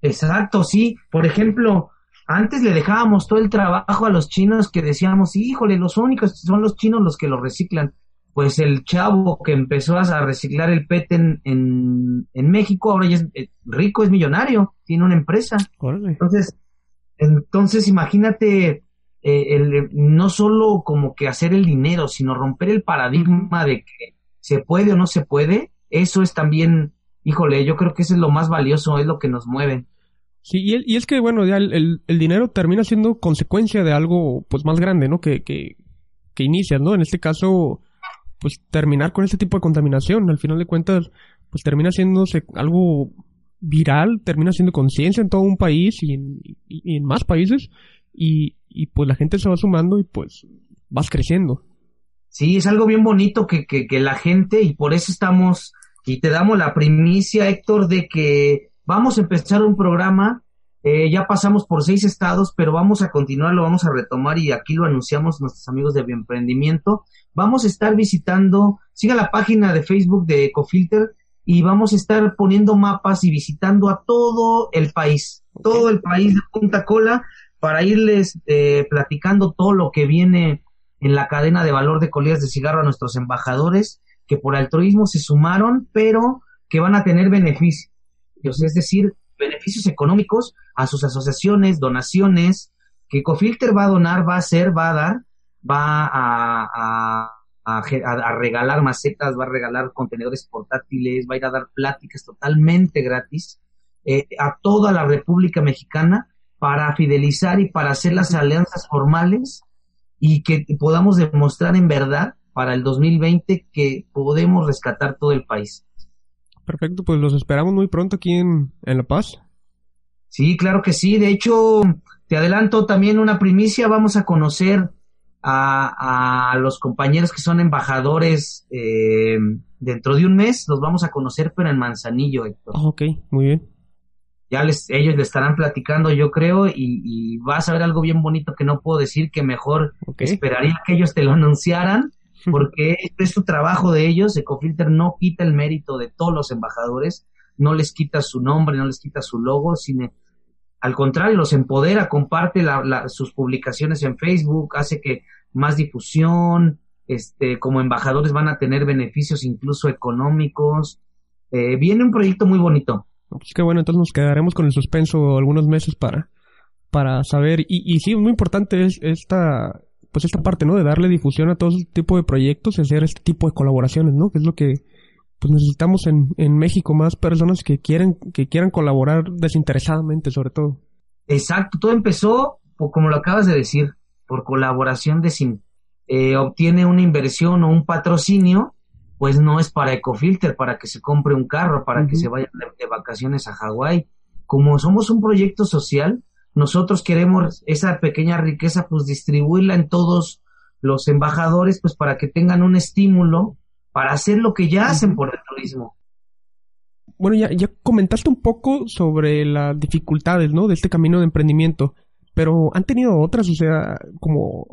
Exacto, sí. Por ejemplo, antes le dejábamos todo el trabajo a los chinos que decíamos, híjole, los únicos son los chinos los que lo reciclan pues el chavo que empezó a reciclar el PET en, en, México, ahora ya es eh, rico, es millonario, tiene una empresa. Entonces, entonces imagínate, eh, el, no solo como que hacer el dinero, sino romper el paradigma de que se puede o no se puede, eso es también, híjole, yo creo que eso es lo más valioso, es lo que nos mueve. Sí, y, es que, bueno, ya el, el, dinero termina siendo consecuencia de algo, pues, más grande, ¿no? Que, que, que inicias, ¿no? En este caso, pues terminar con este tipo de contaminación. Al final de cuentas, pues termina siéndose algo viral, termina siendo conciencia en todo un país y en, más países y, pues la gente se va sumando y pues vas creciendo. Sí, es algo bien bonito que, que la gente y por eso estamos y te damos la primicia, Héctor, de que vamos a empezar un programa eh, ya pasamos por seis estados, pero vamos a continuar, lo vamos a retomar y aquí lo anunciamos nuestros amigos de Bioemprendimiento. Vamos a estar visitando, siga la página de Facebook de Ecofilter y vamos a estar poniendo mapas y visitando a todo el país, todo el país de Punta Cola para irles eh, platicando todo lo que viene en la cadena de valor de colillas de cigarro a nuestros embajadores que por altruismo se sumaron, pero que van a tener beneficios. Es decir, beneficios económicos a sus asociaciones, donaciones, que Ecofilter va a donar, va a hacer, va a dar, va a, a, regalar macetas, va a regalar contenedores portátiles, va a ir a dar pláticas totalmente gratis eh, a toda la República Mexicana para fidelizar y para hacer las alianzas formales y que podamos demostrar en verdad para el 2020 que podemos rescatar todo el país. Perfecto, pues los esperamos muy pronto aquí en, La Paz. Sí, claro que sí. De hecho, te adelanto también una primicia. Vamos a conocer a, los compañeros que son embajadores eh, dentro de un mes. Los vamos a conocer, pero en Manzanillo, Héctor. Ah, ok, muy bien. Ya les, ellos le estarán platicando, yo creo, y, vas a ver algo bien bonito que no puedo decir, que mejor esperaría que ellos te lo anunciaran porque este es su trabajo de ellos. Ecofilter no quita el mérito de todos los embajadores, no les quita su nombre, no les quita su logo, sino al contrario, los empodera, comparte sus publicaciones en Facebook, hace que más difusión, este, como embajadores van a tener beneficios incluso económicos. Eh, viene un proyecto muy bonito. Pues qué bueno, entonces nos quedaremos con el suspenso algunos meses para, para saber. Y, y sí, muy importante es esta, pues esta parte, ¿no? De darle difusión a todo este tipo de proyectos y hacer este tipo de colaboraciones, ¿no? Que es lo que pues necesitamos en, en México, más personas que quieren, que quieran colaborar desinteresadamente, sobre todo. Exacto, todo empezó, como lo acabas de decir, por colaboración de eh, obtiene una inversión o un patrocinio, pues no es para Ecofilter, para que se compre un carro, para que se vaya de vacaciones a Hawái. Como somos un proyecto social, nosotros queremos esa pequeña riqueza pues distribuirla en todos los embajadores pues para que tengan un estímulo para hacer lo que ya hacen por el turismo. Bueno, ya, ya comentaste un poco sobre las dificultades, ¿no? De este camino de emprendimiento, pero ¿han tenido otras, o sea, como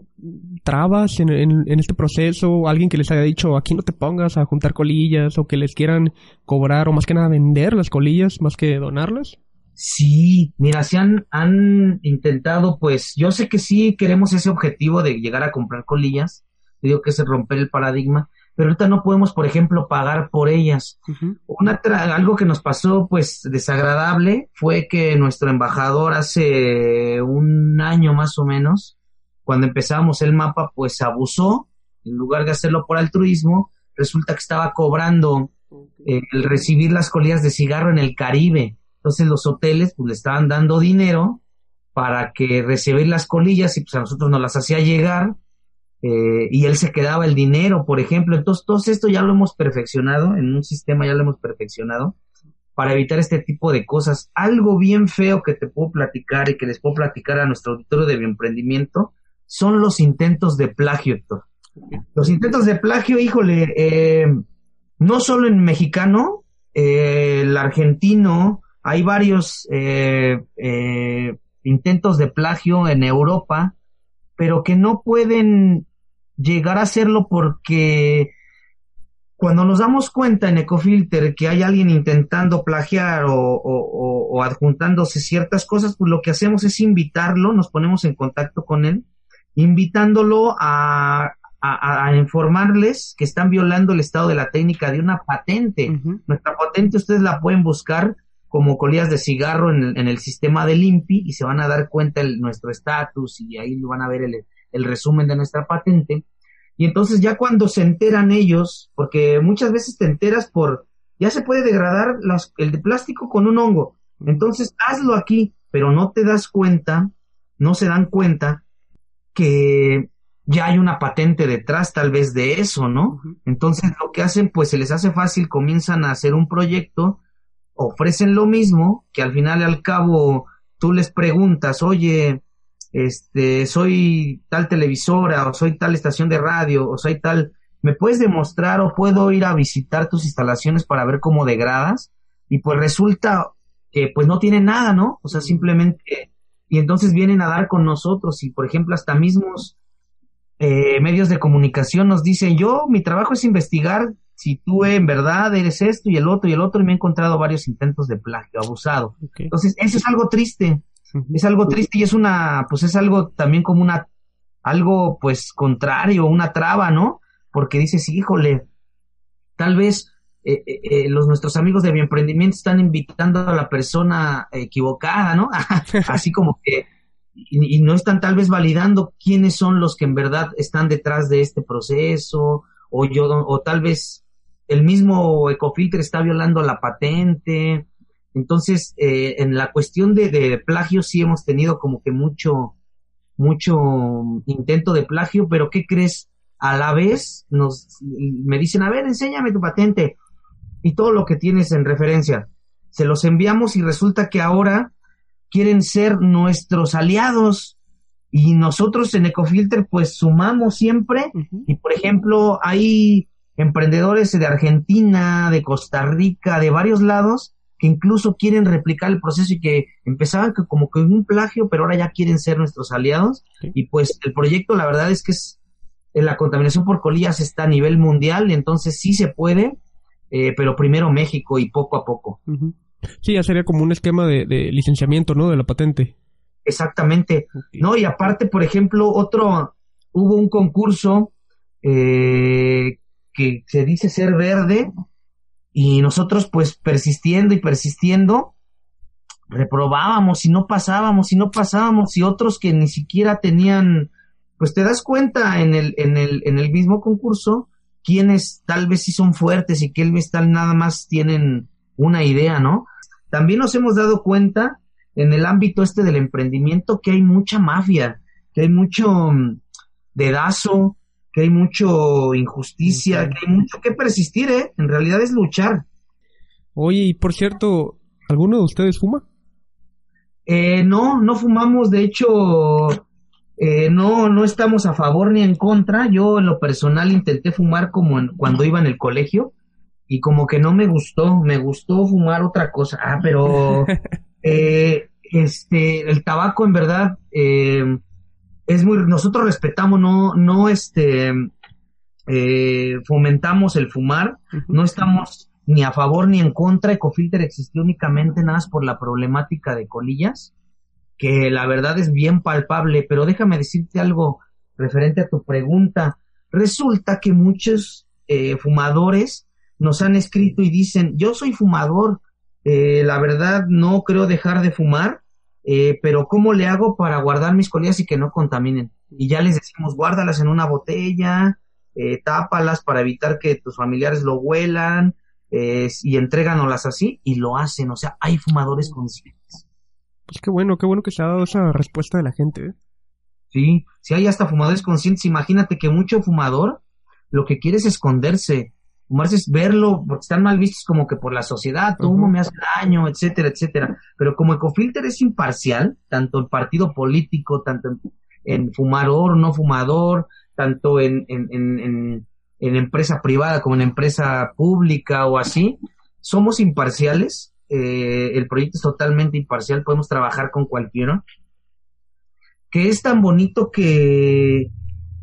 trabas en, en, este proceso? ¿Alguien que les haya dicho, aquí no te pongas a juntar colillas, o que les quieran cobrar, o más que nada vender las colillas, más que donarlas? Sí, mira, se han, han intentado, pues yo sé que sí queremos ese objetivo de llegar a comprar colillas, digo que es romper el paradigma, pero ahorita no podemos, por ejemplo, pagar por ellas. Una algo que nos pasó, pues, desagradable fue que nuestro embajador hace un año más o menos, cuando empezamos el mapa, pues abusó, en lugar de hacerlo por altruismo, resulta que estaba cobrando eh, el recibir las colillas de cigarro en el Caribe. Entonces los hoteles pues le estaban dando dinero para que recibir las colillas y pues a nosotros nos las hacía llegar eh, y él se quedaba el dinero, por ejemplo. Entonces todo esto ya lo hemos perfeccionado, en un sistema ya lo hemos perfeccionado para evitar este tipo de cosas. Algo bien feo que te puedo platicar y que les puedo platicar a nuestro auditorio de bioemprendimiento son los intentos de plagio, Héctor. Los intentos de plagio, híjole, eh, no solo en mexicano, eh, el argentino, hay varios eh, intentos de plagio en Europa, pero que no pueden llegar a hacerlo porque cuando nos damos cuenta en Ecofilter que hay alguien intentando plagiar o, adjuntándose ciertas cosas, pues lo que hacemos es invitarlo, nos ponemos en contacto con él, invitándolo a, informarles que están violando el estado de la técnica de una patente. Nuestra patente ustedes la pueden buscar como colillas de cigarro en el, sistema del INPI y se van a dar cuenta de nuestro estatus y ahí van a ver el resumen de nuestra patente y entonces ya cuando se enteran ellos, porque muchas veces te enteras por, ya se puede degradar el de plástico con un hongo. Entonces hazlo aquí, pero no te das cuenta, no se dan cuenta que ya hay una patente detrás tal vez de eso, ¿no? Entonces lo que hacen, pues se les hace fácil, comienzan a hacer un proyecto, ofrecen lo mismo, que al final y al cabo tú les preguntas, oye, este, soy tal televisora o soy tal estación de radio o soy tal, ¿me puedes demostrar o puedo ir a visitar tus instalaciones para ver cómo degradas? Y pues resulta que pues no tiene nada, ¿no? O sea, simplemente, y entonces vienen a dar con nosotros y por ejemplo hasta mismos eh, medios de comunicación nos dicen, yo, mi trabajo es investigar si tú en verdad eres esto y el otro y el otro y me he encontrado varios intentos de plagio, abusado. Entonces, eso es algo triste es algo triste y es una, pues es algo también como una, algo pues contrario, una traba, ¿no? Porque dices, híjole, tal vez eh, eh, eh, los nuestros amigos de bioemprendimiento están invitando a la persona equivocada, ¿no? Así como que y, no están tal vez validando quiénes son los que en verdad están detrás de este proceso o yo o tal vez el mismo Ecofilter está violando la patente entonces, eh, en la cuestión de, plagio sí hemos tenido como que mucho, mucho intento de plagio, pero ¿qué crees? A la vez nos me dicen, a ver, enséñame tu patente y todo lo que tienes en referencia. Se los enviamos y resulta que ahora quieren ser nuestros aliados y nosotros en Ecofilter pues sumamos siempre y por ejemplo hay emprendedores de Argentina, de Costa Rica, de varios lados que incluso quieren replicar el proceso y que empezaban que como que un plagio, pero ahora ya quieren ser nuestros aliados. Y pues el proyecto, la verdad es que es eh, la contaminación por colillas está a nivel mundial, entonces sí se puede, eh, pero primero México y poco a poco. Sí, ya sería como un esquema de, licenciamiento, ¿no? De la patente. Exactamente. No, y aparte, por ejemplo, otro, hubo un concurso eh, que se dice ser verde, y nosotros pues persistiendo y persistiendo, reprobábamos y no pasábamos y no pasábamos y otros que ni siquiera tenían, pues te das cuenta en el, en el, en el mismo concurso quienes tal vez sí son fuertes y quienes tal nada más tienen una idea, ¿no? También nos hemos dado cuenta en el ámbito este del emprendimiento que hay mucha mafia, que hay mucho mm, dedazo, que hay mucho injusticia, que hay mucho que persistir, ¿eh? En realidad es luchar. Oye, y por cierto, ¿alguno de ustedes fuma? Eh, no, no fumamos, de hecho, eh, no, no estamos a favor ni en contra. Yo en lo personal intenté fumar como cuando iba en el colegio y como que no me gustó, me gustó fumar otra cosa. Ah, pero eh, este, el tabaco en verdad eh, es muy, nosotros respetamos, no, no este, eh, fomentamos el fumar, no estamos ni a favor ni en contra. Ecofilter existió únicamente nada más por la problemática de colillas, que la verdad es bien palpable, pero déjame decirte algo referente a tu pregunta. Resulta que muchos eh, fumadores nos han escrito y dicen, yo soy fumador, eh, la verdad no creo dejar de fumar, eh, pero ¿cómo le hago para guardar mis colillas y que no contaminen? Y ya les decimos, guárdalas en una botella, eh, tápalas para evitar que tus familiares lo huelan, y entréganoslas así y lo hacen, o sea, hay fumadores conscientes. Pues qué bueno, qué bueno que se ha dado esa respuesta de la gente. ¿eh? Sí, si hay hasta fumadores conscientes, imagínate que mucho fumador lo que quiere es esconderse, fumarse es verlo, porque están mal vistos como que por la sociedad, tu humo me hace daño, etcétera, etcétera. Pero como Ecofilter es imparcial, tanto el partido político, tanto en, fumador, no fumador, tanto en, en, en, en, empresa privada como en empresa pública o así, somos imparciales, eh, el proyecto es totalmente imparcial, podemos trabajar con cualquiera, que es tan bonito que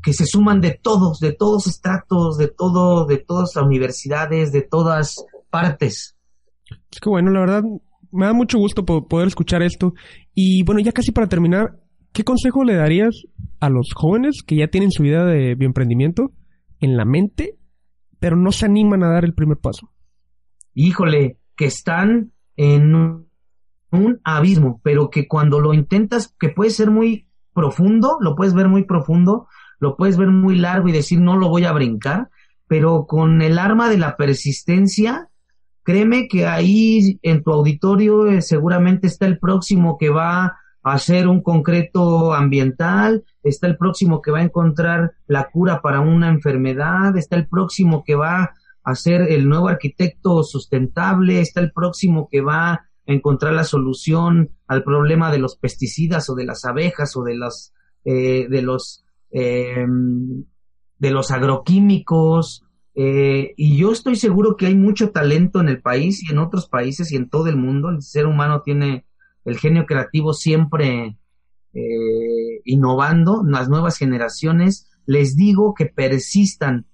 que se suman de todos, de todos estratos, de todo, de todas las universidades, de todas partes. Es que bueno, la verdad, me da mucho gusto poder escuchar esto. Y bueno, ya casi para terminar, ¿qué consejo le darías a los jóvenes que ya tienen su idea de bioemprendimiento en la mente, pero no se animan a dar el primer paso? Híjole, que están en un abismo, pero que cuando lo intentas, que puede ser muy profundo, lo puedes ver muy profundo, lo puedes ver muy largo y decir no lo voy a brincar, pero con el arma de la persistencia, créeme que ahí en tu auditorio eh, seguramente está el próximo que va a hacer un concreto ambiental, está el próximo que va a encontrar la cura para una enfermedad, está el próximo que va a ser el nuevo arquitecto sustentable, está el próximo que va a encontrar la solución al problema de los pesticidas o de las abejas o de los eh, de los eh, de los agroquímicos, eh, y yo estoy seguro que hay mucho talento en el país y en otros países y en todo el mundo. El ser humano tiene el genio creativo siempre eh, innovando. Las nuevas generaciones, les digo que persistan.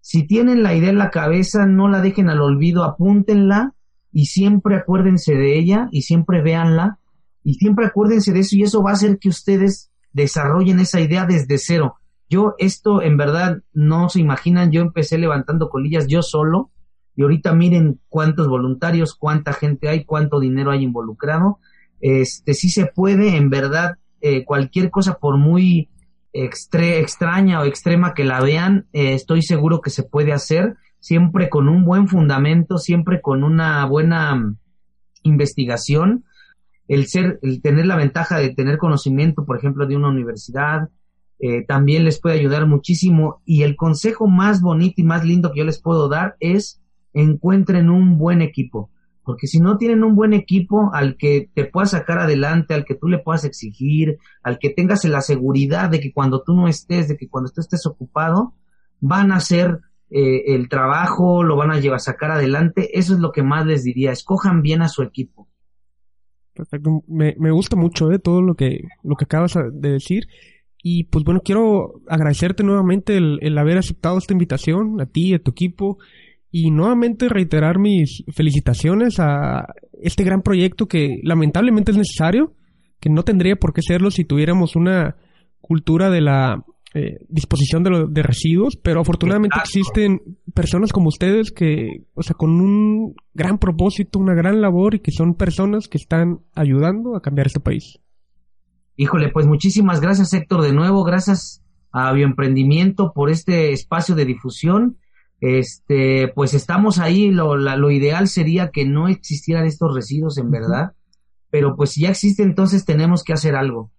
Si tienen la idea en la cabeza, no la dejen al olvido, apúntenla y siempre acuérdense de ella y siempre véanla y siempre acuérdense de eso y eso va a hacer que ustedes desarrollen esa idea desde cero. Yo esto en verdad no se imaginan, yo empecé levantando colillas yo solo y ahorita miren cuántos voluntarios, cuánta gente hay, cuánto dinero hay involucrado. Este sí se puede, en verdad, eh, cualquier cosa por muy extraña o extrema que la vean, eh, estoy seguro que se puede hacer, siempre con un buen fundamento, siempre con una buena investigación el ser, el tener la ventaja de tener conocimiento, por ejemplo, de una universidad, eh, también les puede ayudar muchísimo. Y el consejo más bonito y más lindo que yo les puedo dar es encuentren un buen equipo. Porque si no tienen un buen equipo al que te puedas sacar adelante, al que tú le puedas exigir, al que tengas la seguridad de que cuando tú no estés, de que cuando tú estés ocupado, van a hacer eh, el trabajo, lo van a llevar a sacar adelante. Eso es lo que más les diría. Escojan bien a su equipo. Perfecto. Me, me gusta mucho eh, todo lo que, lo que acabas de decir. Y pues bueno, quiero agradecerte nuevamente el, el haber aceptado esta invitación, a ti, a tu equipo, y nuevamente reiterar mis felicitaciones a este gran proyecto que lamentablemente es necesario, que no tendría por qué serlo si tuviéramos una cultura de la eh, disposición de, de, residuos, pero afortunadamente existen personas como ustedes que, o sea, con un gran propósito, una gran labor y que son personas que están ayudando a cambiar este país. Híjole, pues muchísimas gracias Héctor de nuevo, gracias a Bioemprendimiento por este espacio de difusión. Este, pues estamos ahí, lo, lo ideal sería que no existieran estos residuos en verdad, pero pues si ya existe entonces tenemos que hacer algo.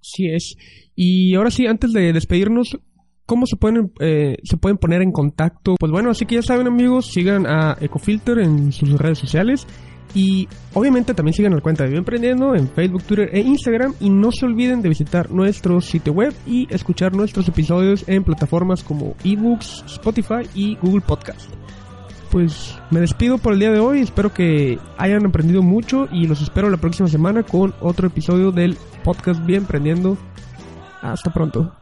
Sí es. Y ahora sí, antes de despedirnos, ¿cómo se pueden, eh, se pueden poner en contacto? Pues bueno, así que ya saben amigos, sigan a Ecofilter en sus redes sociales y obviamente también sigan la cuenta de Emprendiendo en Facebook, Twitter e Instagram y no se olviden de visitar nuestro sitio web y escuchar nuestros episodios en plataformas como eBooks, Spotify y Google Podcast pues me despido por el día de hoy. Espero que hayan aprendido mucho y los espero la próxima semana con otro episodio del podcast Bien Prendiendo. Hasta pronto.